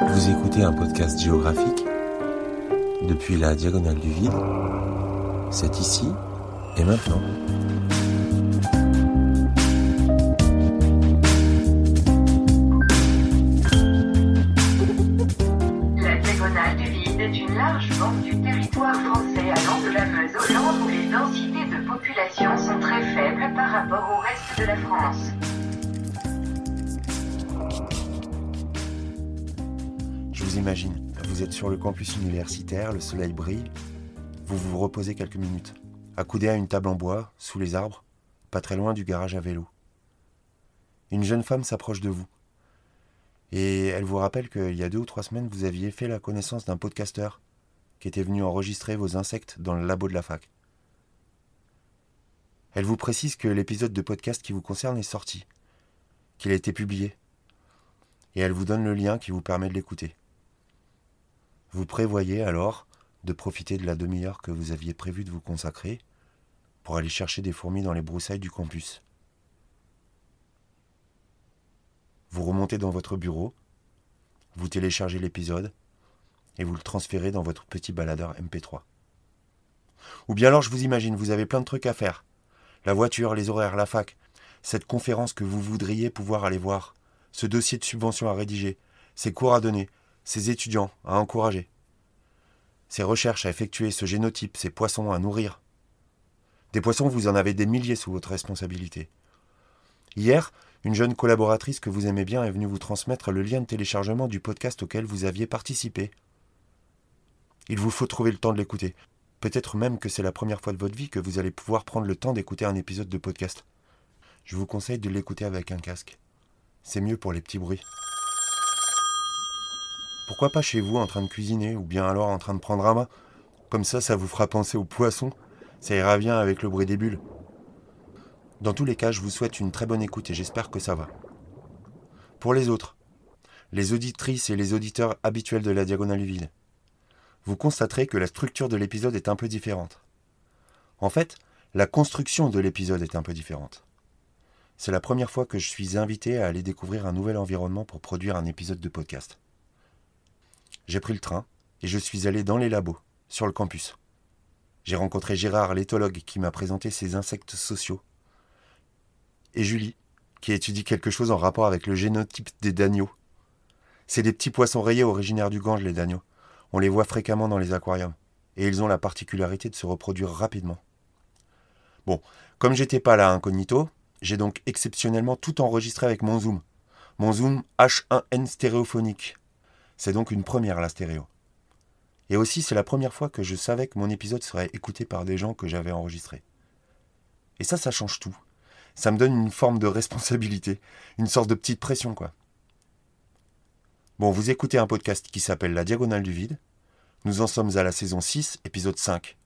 Vous écoutez un podcast géographique depuis la diagonale du vide. C'est ici et maintenant. La diagonale du vide est une large bande du territoire français allant de la Meuse au Land où les densités de population sont très faibles par rapport au reste de la France. Imagine, vous êtes sur le campus universitaire, le soleil brille, vous vous reposez quelques minutes, accoudé à une table en bois, sous les arbres, pas très loin du garage à vélo. Une jeune femme s'approche de vous, et elle vous rappelle qu'il y a deux ou trois semaines, vous aviez fait la connaissance d'un podcasteur qui était venu enregistrer vos insectes dans le labo de la fac. Elle vous précise que l'épisode de podcast qui vous concerne est sorti, qu'il a été publié, et elle vous donne le lien qui vous permet de l'écouter. Vous prévoyez alors de profiter de la demi-heure que vous aviez prévu de vous consacrer pour aller chercher des fourmis dans les broussailles du campus. Vous remontez dans votre bureau, vous téléchargez l'épisode et vous le transférez dans votre petit baladeur MP3. Ou bien alors je vous imagine, vous avez plein de trucs à faire. La voiture, les horaires, la fac, cette conférence que vous voudriez pouvoir aller voir, ce dossier de subvention à rédiger, ces cours à donner, ces étudiants à encourager, ces recherches à effectuer, ce génotype, ces poissons à nourrir. Des poissons, vous en avez des milliers sous votre responsabilité. Hier, une jeune collaboratrice que vous aimez bien est venue vous transmettre le lien de téléchargement du podcast auquel vous aviez participé. Il vous faut trouver le temps de l'écouter. Peut-être même que c'est la première fois de votre vie que vous allez pouvoir prendre le temps d'écouter un épisode de podcast. Je vous conseille de l'écouter avec un casque. C'est mieux pour les petits bruits. Pourquoi pas chez vous en train de cuisiner ou bien alors en train de prendre un bain? Comme ça, ça vous fera penser aux poissons. Ça ira bien avec le bruit des bulles. Dans tous les cas, je vous souhaite une très bonne écoute et j'espère que ça va. Pour les autres, les auditrices et les auditeurs habituels de la Diagonale du Vide, vous constaterez que la structure de l'épisode est un peu différente. En fait, la construction de l'épisode est un peu différente. C'est la première fois que je suis invité à aller découvrir un nouvel environnement pour produire un épisode de podcast. J'ai pris le train et je suis allé dans les labos, sur le campus. J'ai rencontré Gérard, l'éthologue, qui m'a présenté ses insectes sociaux. Et Julie, qui étudie quelque chose en rapport avec le génotype des dagneaux. C'est des petits poissons rayés originaires du Gange, les dagneaux. On les voit fréquemment dans les aquariums. Et ils ont la particularité de se reproduire rapidement. Bon, comme j'étais pas là incognito, j'ai donc exceptionnellement tout enregistré avec mon zoom. Mon zoom H1N stéréophonique. C'est donc une première la stéréo. Et aussi, c'est la première fois que je savais que mon épisode serait écouté par des gens que j'avais enregistrés. Et ça, ça change tout. Ça me donne une forme de responsabilité, une sorte de petite pression, quoi. Bon, vous écoutez un podcast qui s'appelle La Diagonale du Vide. Nous en sommes à la saison 6, épisode 5.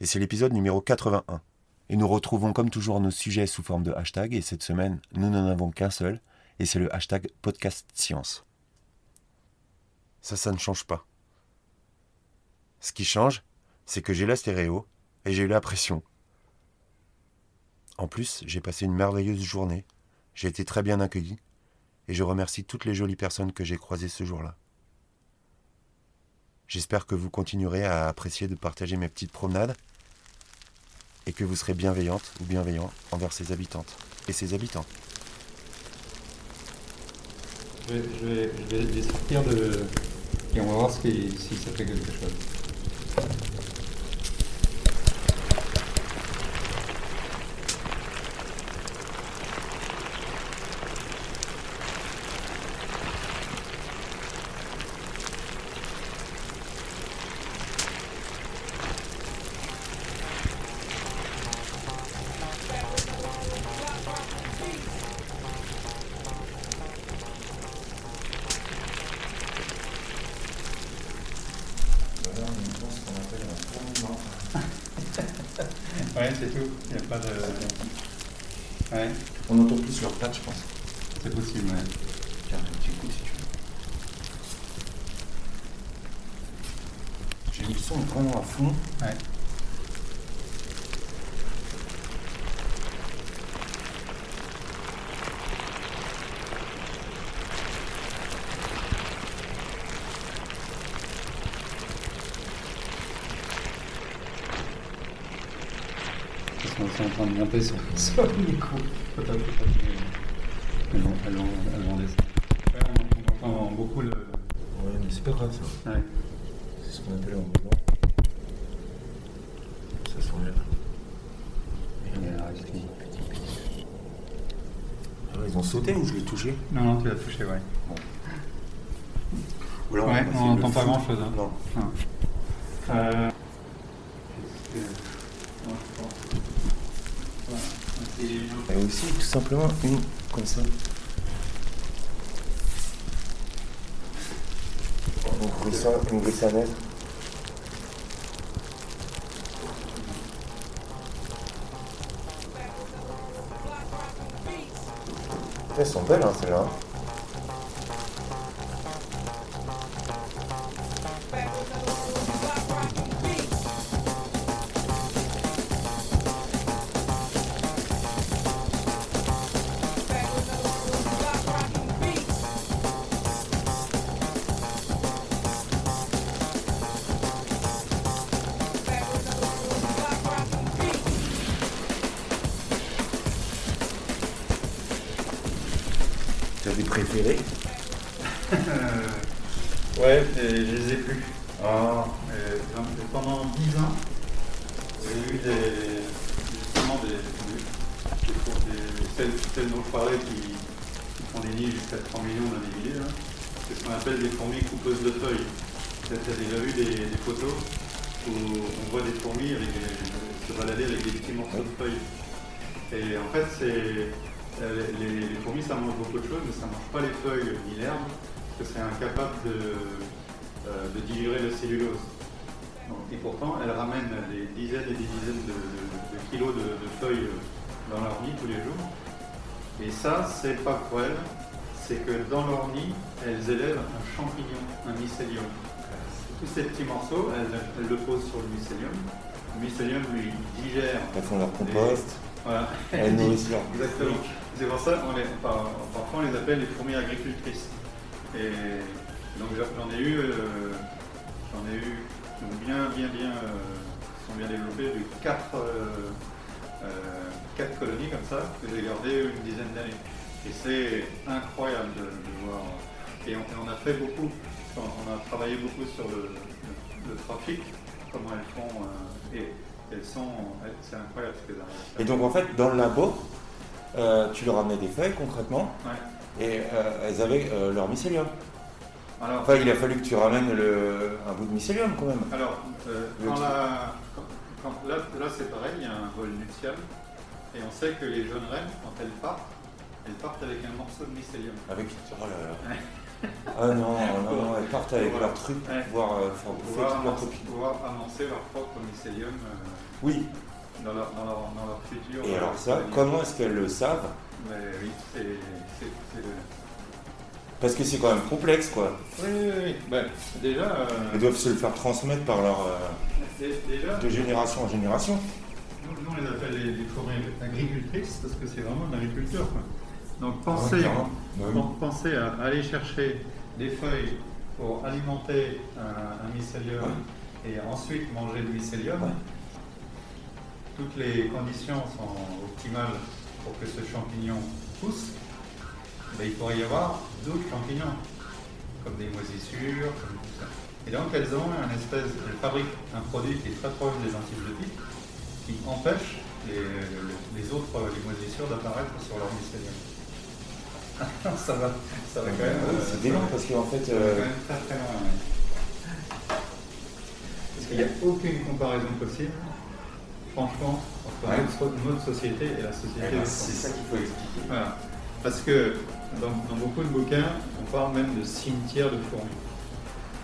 Et c'est l'épisode numéro 81. Et nous retrouvons comme toujours nos sujets sous forme de hashtag. Et cette semaine, nous n'en avons qu'un seul. Et c'est le hashtag podcast science. Ça, ça ne change pas. Ce qui change, c'est que j'ai la stéréo et j'ai eu la pression. En plus, j'ai passé une merveilleuse journée. J'ai été très bien accueilli et je remercie toutes les jolies personnes que j'ai croisées ce jour-là. J'espère que vous continuerez à apprécier de partager mes petites promenades et que vous serez bienveillante ou bienveillant envers ses habitantes et ses habitants. Je vais, je je vais sortir de. Et on va voir qui- si ça fait quelque chose. son vraiment à fond. Ouais. en train de monter sur, sur le micro. on entend beaucoup le. Ouais, mais c'est pas grave ça. Ouais. C'est ce qu'on appelle en blanc ils ont sauté ou je l'ai touché Non, non, tu l'as touché, ouais. Ou alors, Ouais, on n'entend pas grand-chose, hein. Non. Euh, qu'est-ce que- non, je pense. Voilà. C'est- Et aussi, tout simplement, une comme ça. Ouvrir ça, ouvrir Elles sont belles, hein, celles-là. T'as des préférés Ouais, et je les ai plus. Ah, Euh, pendant 10 ans, j'ai eu des, justement des, des, des- celles, celles dont je parlais qui, qui font des nids jusqu'à 3 millions d'individus. là. C'est ce qu'on appelle des fourmis coupeuses de feuilles. Tu as déjà vu des, des photos où on voit des fourmis avec se balader avec des petits morceaux de feuilles. Et en fait, c'est euh, les, les fourmis, ça mange beaucoup de choses, mais ça ne mange pas les feuilles ni l'herbe, parce que c'est incapable de, euh, de digérer la cellulose. Donc, et pourtant, elles ramènent des dizaines et des dizaines de, de- de kilos de, feuilles dans leur nid tous les jours. Et ça, c'est pas pour elles, c'est que dans leur nid, elles élèvent un champignon, un mycélium. Tous ces petits morceaux, elles, elles le posent sur le mycélium. Le mycélium, lui, digère. elles font leur compost, Voilà. leur Exactement. C'est pour ça qu'on les, par- parfois on les appelle les fourmis agricultrices. Et donc j'en ai eu, euh, j'en ai eu bien, bien, bien, euh, qui sont bien développés, de quatre, euh, euh, quatre colonies comme ça que j'ai gardées une dizaine d'années. Et c'est incroyable de, de voir. Et on, on a fait beaucoup, on, a travaillé beaucoup sur le, le- le trafic, comment elles font, et elles sont, c'est incroyable ce faire. Et donc en fait, dans le labo, euh, tu leur amenais des feuilles concrètement, Ouais. et euh, elles avaient euh, leur mycélium. Alors, Enfin, il a fallu que tu ramènes le, un bout de mycélium quand même. alors Le quand truc. la- quand- quand- là, là, c'est pareil, il y a un vol nuptial. Et on sait que les jeunes reines, quand elles partent, elles partent avec un morceau de mycélium. Avec. Oh là là. Ah non, non, non, elles partent avec Voilà. leur truc pour Ouais. pouvoir euh, bouffer Pouvoir, leur amorcer, copine. pouvoir amorcer leur propre mycélium euh, Oui, dans, leur, dans, leur, dans leur futur. et euh, alors ça, comment est-ce qu'elles le savent? Mais oui, c'est. Parce que c'est quand même complexe quoi. Oui, oui, oui. Ben, déjà, euh, Elles doivent se le faire transmettre par leur. euh, déjà de génération en génération. Nous, nous, on les appelle les, les fourmis agricultrices parce que c'est vraiment de l'agriculture. quoi. Donc pensez, pen- pensez à aller chercher des feuilles pour alimenter un, un mycélium et ensuite manger le mycélium. Toutes les conditions sont optimales pour que ce champignon pousse. Ben, il pourrait y avoir d'autres champignons, comme des moisissures, comme tout ça. Et donc elles ont un espèce, elles fabriquent un produit qui est très proche des antibiotiques, qui empêche les, les autres, les moisissures d'apparaître sur leur mycélium. ça va, ça va quand même. Euh, c'est dément parce qu'en fait. euh, quand même très très loin. ouais. Parce qu'il n'y a aucune comparaison possible, franchement, entre Ouais. notre, notre société et la société eh ben, c'est ça qu'il faut expliquer. voilà. Parce que dans, dans beaucoup de bouquins, on parle même de cimetière de fourmis.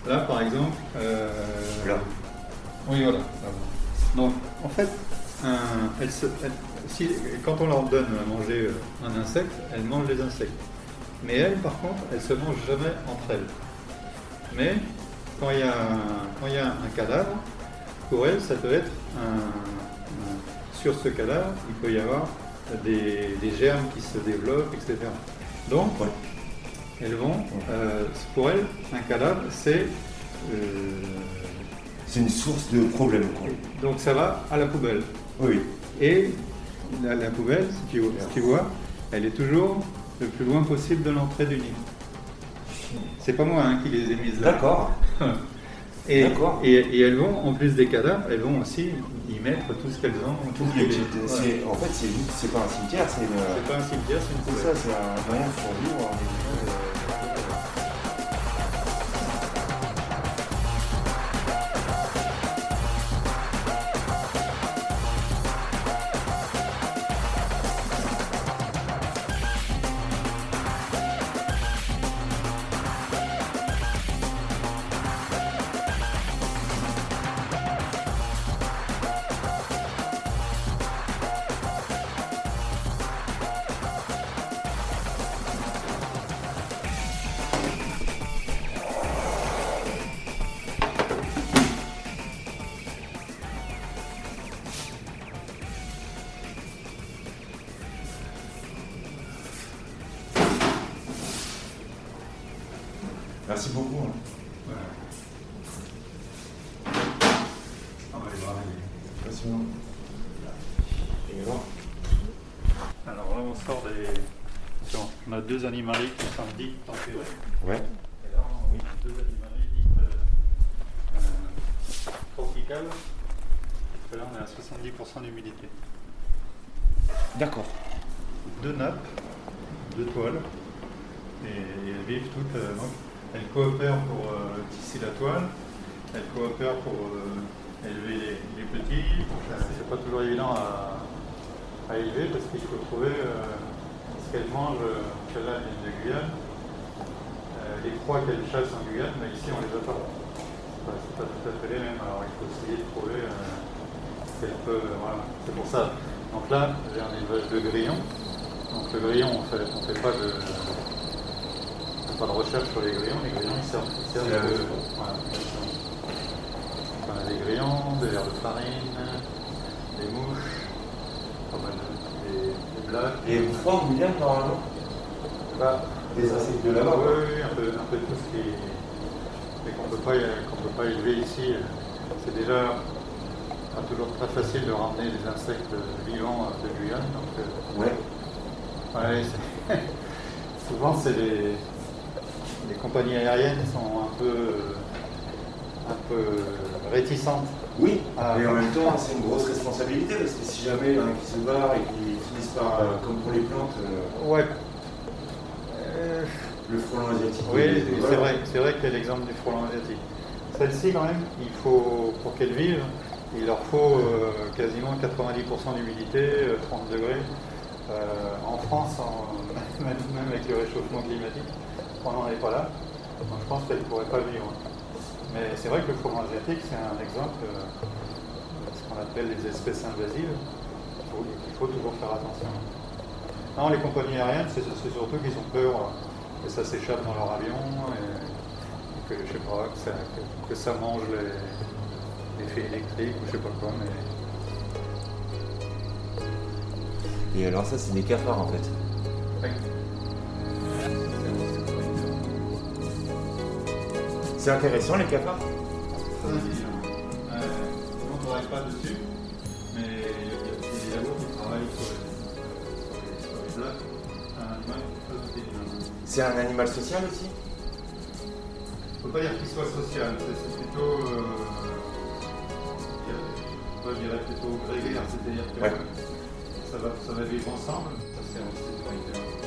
Là, par exemple. euh, Là. Oui, voilà. Donc, en fait, un- elles se- si- quand on leur donne à manger euh, un insecte, elles mangent les insectes. Mais elles, par contre, elles se mangent jamais entre elles. Mais quand il y a un, quand il y a un cadavre, pour elles, ça peut être un, un- sur ce cadavre, il peut y avoir des, des germes qui se développent, etc. Donc, elles vont, euh, pour elles, un cadavre, c'est euh, C'est une source de problème donc ça va à la poubelle. Oui. Et la, la poubelle, si tu, si tu vois, elle est toujours le plus loin possible de l'entrée du nid. C'est pas moi hein, qui les ai mises là. D'accord. Et, D'accord. et, et elles vont, en plus des cadavres, elles vont aussi y mettre tout ce qu'elles ont. tout C'est- c'est- En fait, c'est c'est pas un cimetière, c'est une. C'est pas un cimetière, c'est une C'est poubelle. ça, c'est un moyen de survivre. Passionnant. Et alors Alors là, on sort des. On a deux animaleries qui sont dites tempérées. Ouais. Et là, on a deux animaleries dites euh, euh, tropicales. Et là, on est à 70% d'humidité. D'accord. Deux nappes, deux toiles. Et, et elles vivent toutes. euh, donc, elles coopèrent pour euh, tisser la toile. Elles coopèrent pour euh, élever les, les petits. C'est pas toujours évident à, élever parce qu'il faut trouver euh, ce qu'elles mangent. euh, Celle-là, elle vient de Guyane. Les proies qu'elles chassent en Guyane, mais ici, on les a pas. C'est pas, tout à fait les mêmes. Alors, il faut essayer de trouver ce qu'elles peuvent. Voilà. C'est pour ça. Donc là, j'ai un élevage de grillons. Donc le grillon, on on fait pas de, pas de recherche sur les grillons. Les grillons, ils servent, ils servent de, voilà, des grillons, des verres de farine, des mouches, de, des, des blagues. Et vous froid en Guyane normalement Bah, Des insectes de là-bas oui, oui, un peu, un peu tout ce qui mais qu'on peut pas, qu'on peut pas élever ici. C'est déjà pas toujours très facile de ramener des insectes vivants de Guyane. Donc, euh, Ouais. Ouais, souvent c'est les, les compagnies aériennes sont un peu, un peu réticentes. Oui, Ah. mais en même temps, c'est une grosse responsabilité parce que si jamais il y en a qui se barrent et qui finissent par, euh, comme pour les plantes, euh, Ouais. Euh, le frelon asiatique. oui, euh, c'est voilà. vrai, c'est vrai qu'il y a l'exemple du frelon asiatique. Celle-ci quand même, il faut pour qu'elle vive, il leur faut quasiment 90% d'humidité, euh, 30 degrés. En France, en- même avec le réchauffement climatique, on n'en est pas là. Donc je pense qu'elle ne pourrait pas vivre. Mais c'est vrai que le frelon asiatique, c'est un exemple euh, de ce qu'on appelle les espèces invasives, qu'il faut, toujours faire attention. Non, les compagnies aériennes, c'est surtout qu'ils ont peur euh, que ça s'échappe dans leur avion et, que, je sais pas, que ça, que- que ça mange les, les fils électriques ou je sais pas quoi. Mais Et alors ça, c'est des cafards en fait. C'est intéressant les cafards Très intelligent. Euh, on ne travaille pas dessus, mais il y a des labos qui travaillent sur les, blagues. C'est un animal très intelligent. C'est un animal social aussi Il ne faut pas dire qu'il soit social, c'est plutôt. Euh, moi, je dirais plutôt grégaire, c'est-à-dire que Ouais. ça, va, ça va vivre ensemble. Ça, c'est un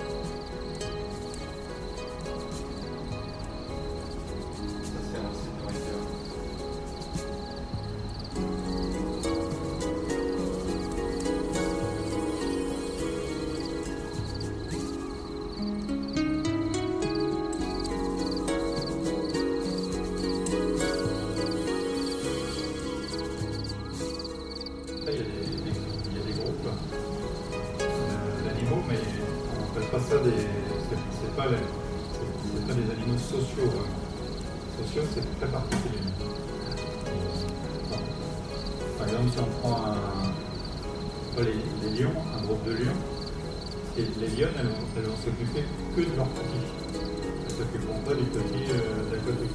C'est très particulier. Par exemple, si on prend un, les, lions, un groupe de lions, les lionnes, elles vont, s'occuper que de leurs petits. Elles ne s'occuperont pas du petit euh, d'à côté.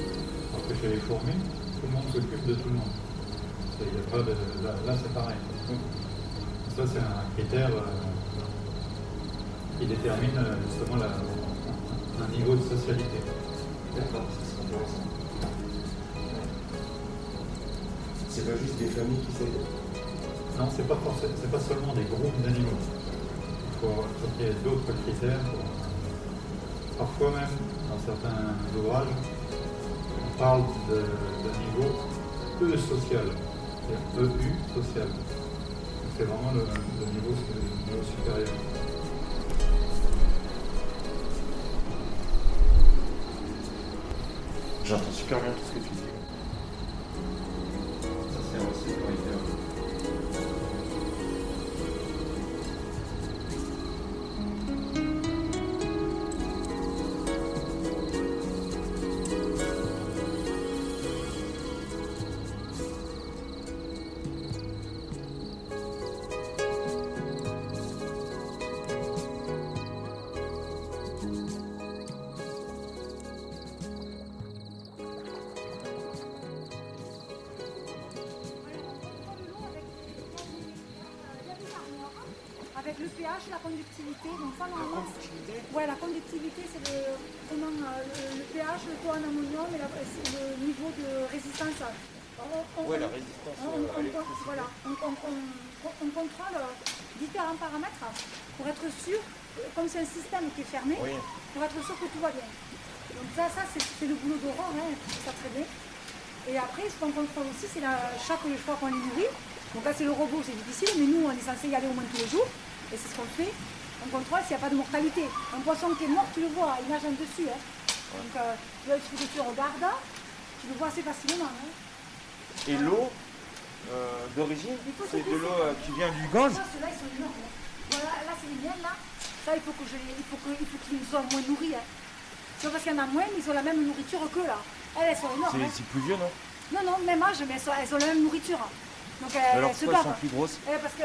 Alors que chez les fourmis, tout le monde s'occupe de tout le monde. A pas de, là, c'est pareil. ça, c'est un critère euh, qui détermine euh, justement un niveau de socialité. C'est pas juste des familles qui s'aident Non, c'est pas forcément, c'est pas seulement des groupes d'animaux. Il faut, faut qu'il y ait d'autres critères. pour- Parfois même, dans certains ouvrages, on parle de- d'un niveau E social, c'est-à-dire EU social. C'est vraiment le, le niveau, le niveau supérieur. J'entends super bien tout ce que tu dis. Ça, c'est aussi le pH, la conductivité, donc ça normalement. Ouais, la conductivité, c'est le, comment, euh, le, le pH, le taux en ammonium et la- le niveau de résistance. On, on- Ouais, la résistance on, euh, on- voilà, on, on- on- on contrôle différents paramètres pour être sûr, euh, comme c'est un système qui est fermé, Oui. pour être sûr que tout va bien. Donc ça, ça c'est le boulot d'Aurore, hein, ça très bien. Et après, ce qu'on contrôle aussi, c'est la- chaque fois qu'on les nourrit. Donc là, c'est le robot, c'est difficile, mais nous, on est censé y aller au moins tous les jours. Et c'est ce qu'on fait. On contrôle s'il n'y a pas de mortalité. Un poisson qui est mort, tu le vois, il nage en dessus. hein. Donc euh, là, il que tu regardes, tu le vois assez facilement. hein. Et l'eau euh, d'origine, c'est de l'eau euh, qui vient du Gange ceux-là, ils sont énormes. hein. Voilà, là, c'est les miennes, là. Ça, il faut qu'ils soient moins nourris. Hein. C'est parce qu'il y en a moins, mais ils ont la même nourriture que là. Elles, elles sont énormes. C'est hein. plus vieux, non? Non, non, même âge, mais elles, sont- elles ont la même nourriture. Donc elles, Alors elles se gavent. sont plus grosses Eh, parce que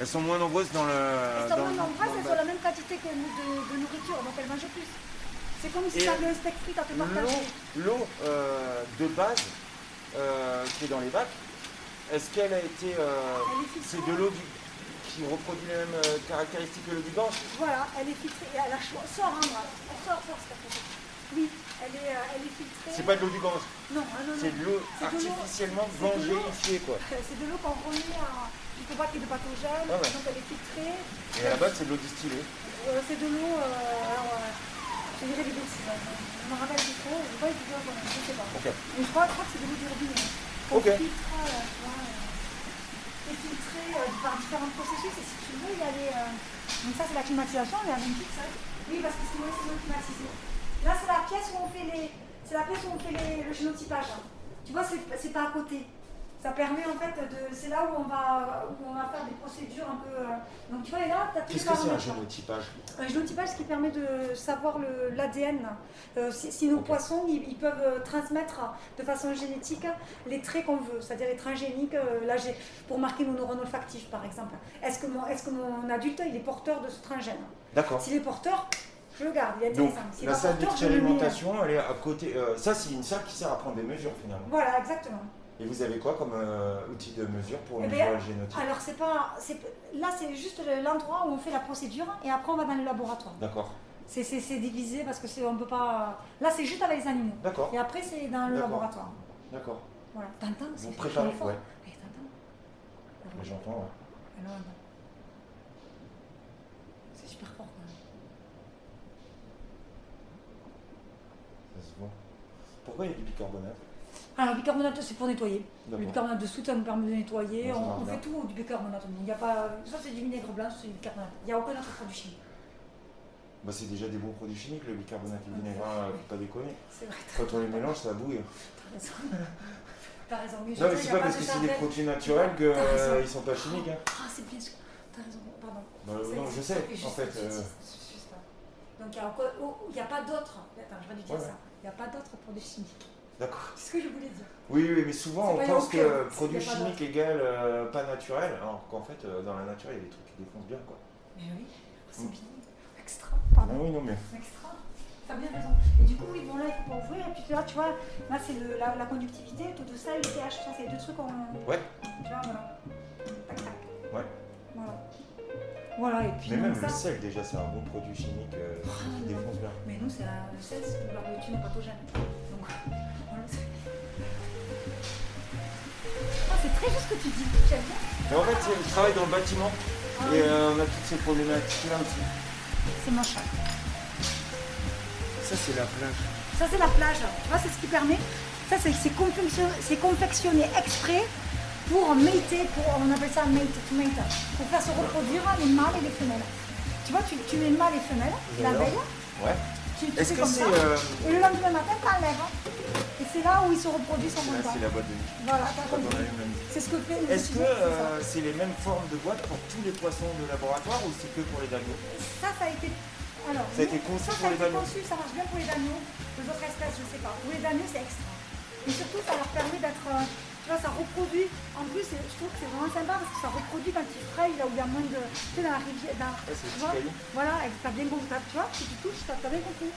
elles, sont moins nombreuses dans le. elles sont dans moins nombreuses, elles ont la même quantité que nous de, de nourriture, donc elles mangent plus. C'est comme si tu avais un steak frites à te partager. L'eau, euh, de base euh, qui est dans les bacs, est-ce qu'elle a été. euh, c'est de l'eau du- qui reproduit les mêmes caractéristiques que l'eau du Gange? Voilà, elle est filtrée. Et elle a sort, hein, voilà. Elle sort, sort, photo. Oui, elle est, elle est filtrée. C'est pas de l'eau du Gange, Non, non, non. c'est de l'eau C'est artificiellement c'est gangéifiée, quoi. C'est de l'eau qu'on remet à. Il ne faut pas qu'il y ait de pathogènes, Ah ouais. donc elle est filtrée. Et à la base, c'est de l'eau distillée. Euh, c'est de l'eau. euh, alors, euh, je dirais des bêtises. hein. Je me rappelle plus trop, je ne pas même, je sais pas. Ok. Mais je crois, je crois que c'est de l'eau du robinet. Qu'on Ok. filtre, tu vois, et filtré par différents processus. Et si tu veux, il y a les. donc ça, c'est la climatisation, on est à 28, ça. Oui, parce que sinon, c'est l'eau climatisée. Là, c'est la pièce où on fait les. C'est la pièce où on fait les- le génotypage. hein. Tu vois, c'est pas à côté. Ça permet en fait de. C'est là où on va où on va faire des procédures un peu. euh, Donc tu vois, et là, tu as Qu'est-ce que c'est un génotypage Un génotypage, ce qui permet de savoir l'ADN. si, si nos poissons, ils, ils peuvent euh, transmettre de façon génétique les traits qu'on veut, c'est-à-dire les transgéniques, euh, là, pour marquer nos neurones olfactifs, par exemple. Est-ce que, mon, est-ce que mon adulte, il est porteur de ce transgène D'accord. S'il est porteur, je le garde, il est Donc, intéressant. S'il la est salle d'expérimentation, elle est à côté. euh, ça, c'est une salle qui sert à prendre des mesures finalement. Voilà, exactement. Et vous avez quoi comme euh, outil de mesure pour Eh mesurer bien, le génotype? Alors, c'est pas, c'est, là, c'est juste l'endroit où on fait la procédure et après, on va dans le laboratoire. D'accord. C'est, c'est- c'est divisé parce que c'est, on peut pas. Là, c'est juste avec les animaux. D'accord. Et après, c'est dans le laboratoire. D'accord. Voilà. T'entends c'est Vous préparez, fort. ouais. Eh, t'entends? Mais J'entends. ouais. C'est super fort quand même. Ça se voit. Pourquoi il y a du bicarbonate? Alors, le bicarbonate, c'est pour nettoyer. Le bicarbonate de soude, ça nous permet de nettoyer. On fait tout du bicarbonate. Il y a pas... Ça, c'est du vinaigre blanc, c'est du bicarbonate. Il n'y a aucun autre produit chimique. bah, C'est déjà des bons produits chimiques, le bicarbonate et le vinaigre, hein, faut pas déconner. C'est vrai, Quand on les mélange, ça bouille. t'as raison. T'as raison. Mais Non, mais c'est pas parce que c'est des produits naturels qu'ils raison. sont pas chimiques. Hein. Ah, c'est bien sûr. T'as raison, pardon. Bah, non, je sais, en fait. euh. Donc, il n'y a, oh, a pas d'autres. Attends, je vais dire ça. Il n'y a pas d'autres produits chimiques. D'accord. C'est ce que je voulais dire. Oui, oui, mais souvent on pense que produit chimique égale euh, pas naturel, alors qu'en fait, euh, dans la nature, il y a des trucs qui défoncent bien, quoi. Mais oui, c'est Mm. bien. Extra. Ah Pardon. oui, non, mais. Extra. T'as bien raison. Et du coup, oui, bon là, il faut pas ouvrir. Et puis là, tu vois, là, c'est le- la, la conductivité, le taux de sel, le pH. Ça, c'est les deux trucs qu'on. Ouais. Tu vois, voilà. Tac, tac. Ouais. Voilà. Voilà. Et puis Mais même ça. le sel, déjà, c'est un bon produit chimique euh, qui défonce bien. Mais nous, c'est le sel, c'est une barbecue pathogène. Donc, voilà. c'est- Ah, c'est très juste ce que tu dis. J'aime bien. Mais en fait, je travaille dans le bâtiment et euh, on a toutes ces problématiques-là aussi. C'est moche. hein. Ça, c'est la plage. Ça, c'est la plage. Tu vois, c'est ce qui permet. Ça, c'est c'est confection- c'est confectionné exprès pour mater, pour, on appelle ça mate, to mate, pour faire se reproduire les mâles et les femelles. Tu vois, tu, tu mets mâles et femelles la veille, Ouais. tu, tu Est-ce fais que comme c'est. ça, euh, et le lendemain matin, t'enlèves. hein. Et c'est là où ils se reproduisent en Là, même temps. c'est la boîte de nuit. Voilà, t'as compris. C'est ce que fait Est-ce que c'est ça. euh, c'est les mêmes formes de boîtes pour tous les poissons de laboratoire ou c'est que pour les agneaux Ça, ça a été. Alors, Ça a été conçu ça, pour a les été agneaux. conçu, ça marche bien pour les agneaux. Les autres espèces, je sais pas. Pour les agneaux, c'est extra. Et surtout, ça leur permet d'être. euh, tu vois, ça reproduit. En plus, je trouve que c'est vraiment sympa parce que ça reproduit quand il fraye, là où il y a moins de. Tu sais, dans la rivière. Dans, Ouais, c'est tu vois. Voilà, t'as bien compris. Tu vois, si tu touches, t'as t'as bien compris.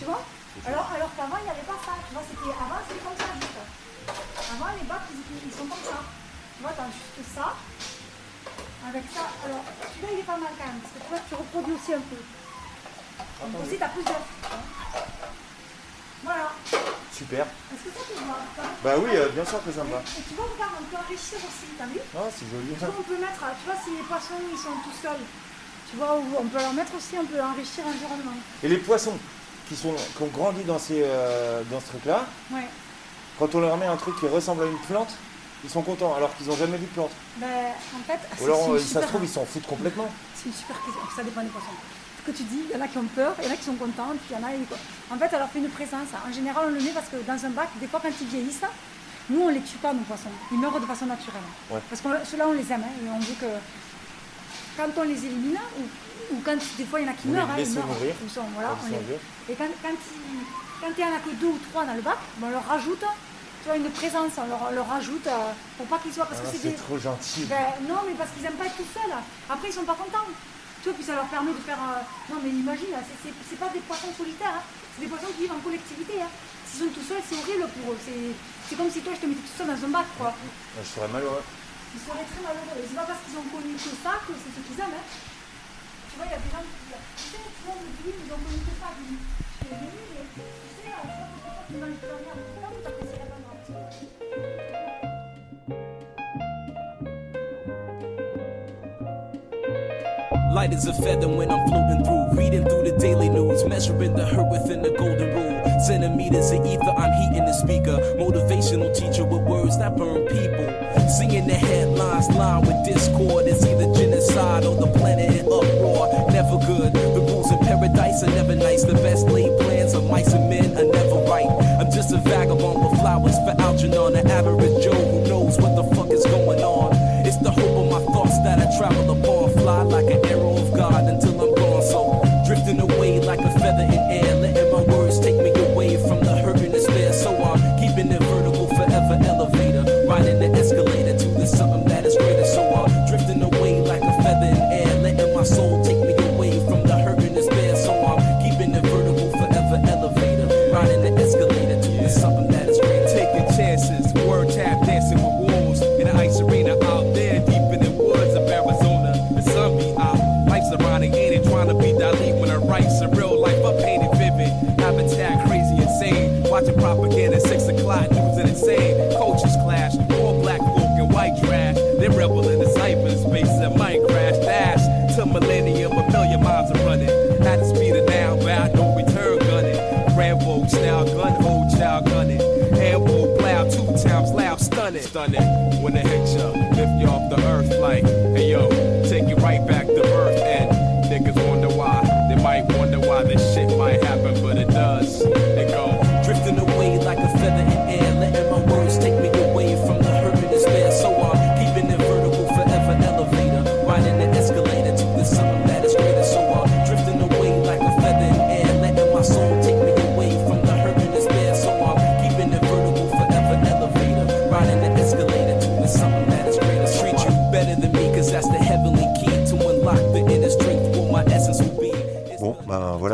Tu vois Alors, alors qu'avant, il n'y avait pas ça. Tu vois, c'était. Avant, c'était comme ça, juste. Avant, les bacs, ils, ils sont comme ça. Tu vois, t'as juste ça. Avec ça, alors celui-là il est pas mal quand même, parce que tu vois, tu reproduis aussi un peu. Donc aussi, t'as plus d'œufs. Voilà. Super. Est-ce que ça te va Bah oui, euh, bien sûr que ça me va. Et tu vois, regarde, on peut enrichir aussi, t'as vu Ah, c'est joli. Tu vois, on peut mettre, tu vois, si les poissons ils sont tout seuls, tu vois, on peut leur mettre aussi, on peut enrichir l'environnement. Et les poissons qui, sont, qui ont grandi dans, ces, euh, dans ce truc-là, Ouais. quand on leur met un truc qui ressemble à une plante, ils sont contents alors qu'ils n'ont jamais vu de plante. Ben, en fait, Ou alors, euh, ça se trouve, ils s'en foutent complètement. C'est une super question. Ça dépend des poissons. Que tu dis, il y en a qui ont peur, il y en a qui sont contents, puis il y en a. En fait, ça leur fait une présence. En général, on le met parce que dans un bac, des fois, quand ils vieillissent, nous, on les tue pas, nos poissons. Ils meurent de façon naturelle. Ouais. Parce que ceux-là, on les aime. hein, et on veut que quand on les élimine, ou, ou quand des fois, il y en a qui les meurent, hein, ils meurent. mourir, Ils sont- voilà, on les-. Et quand, quand, il- quand il y en a que deux ou trois dans le bac, ben, on leur rajoute une présence. On leur, rajoute euh, pour pas qu'ils soient. Parce Ah, que c'est c'est des. trop gentil. Ben, non, mais parce qu'ils n'aiment pas être tout seuls. Après, ils sont pas contents. Tu vois, puis ça leur permet de faire. euh, Non, mais imagine, là, c'est- pas des poissons solitaires. hein. C'est des poissons qui vivent en collectivité. hein. S'ils sont tout seuls, c'est horrible pour eux. C'est c'est comme si toi, je te mettais tout seul dans un bac, quoi. Je serais malheureux. Ils seraient très malheureux. C'est pas parce qu'ils ont connu que ça que c'est ce qu'ils aiment. hein. Tu vois, il y a des gens qui disent Tu sais, tout le monde me dit, ils ont connu que ça. Je dis, mais tu sais, pas de la merde. Light as a feather when I'm floating through, reading through the daily news, measuring the hurt within the golden rule. Centimeters of ether, I'm heating the speaker. Motivational teacher with words that burn people. Singing the headlines, line with discord. It's either genocide or the planet in uproar. Never good. The rules in paradise are never nice. The best laid plans of mice and men are never right. I'm just a vagabond with flowers for Algernon, an average Joe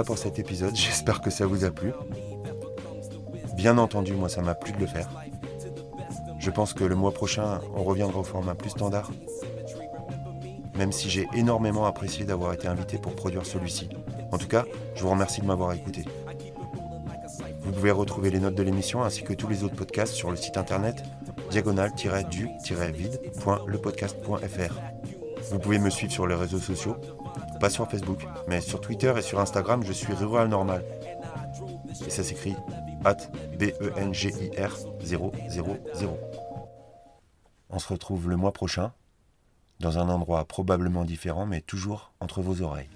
pour cet épisode. J'espère que ça vous a plu. Bien entendu, moi, ça m'a plu de le faire. Je pense que le mois prochain, on reviendra au format plus standard. même si j'ai énormément apprécié d'avoir été invité pour produire celui-ci. En tout cas, je vous remercie de m'avoir écouté. Vous pouvez retrouver les notes de l'émission ainsi que tous les autres podcasts sur le site internet diagonal-du-vide.lepodcast.fr. Vous pouvez me suivre sur les réseaux sociaux, pas sur Facebook, mais sur Twitter et sur Instagram, je suis Rural Normal. Et ça s'écrit at B-E-N-G-I-R 000. On se retrouve le mois prochain, dans un endroit probablement différent, mais toujours entre vos oreilles.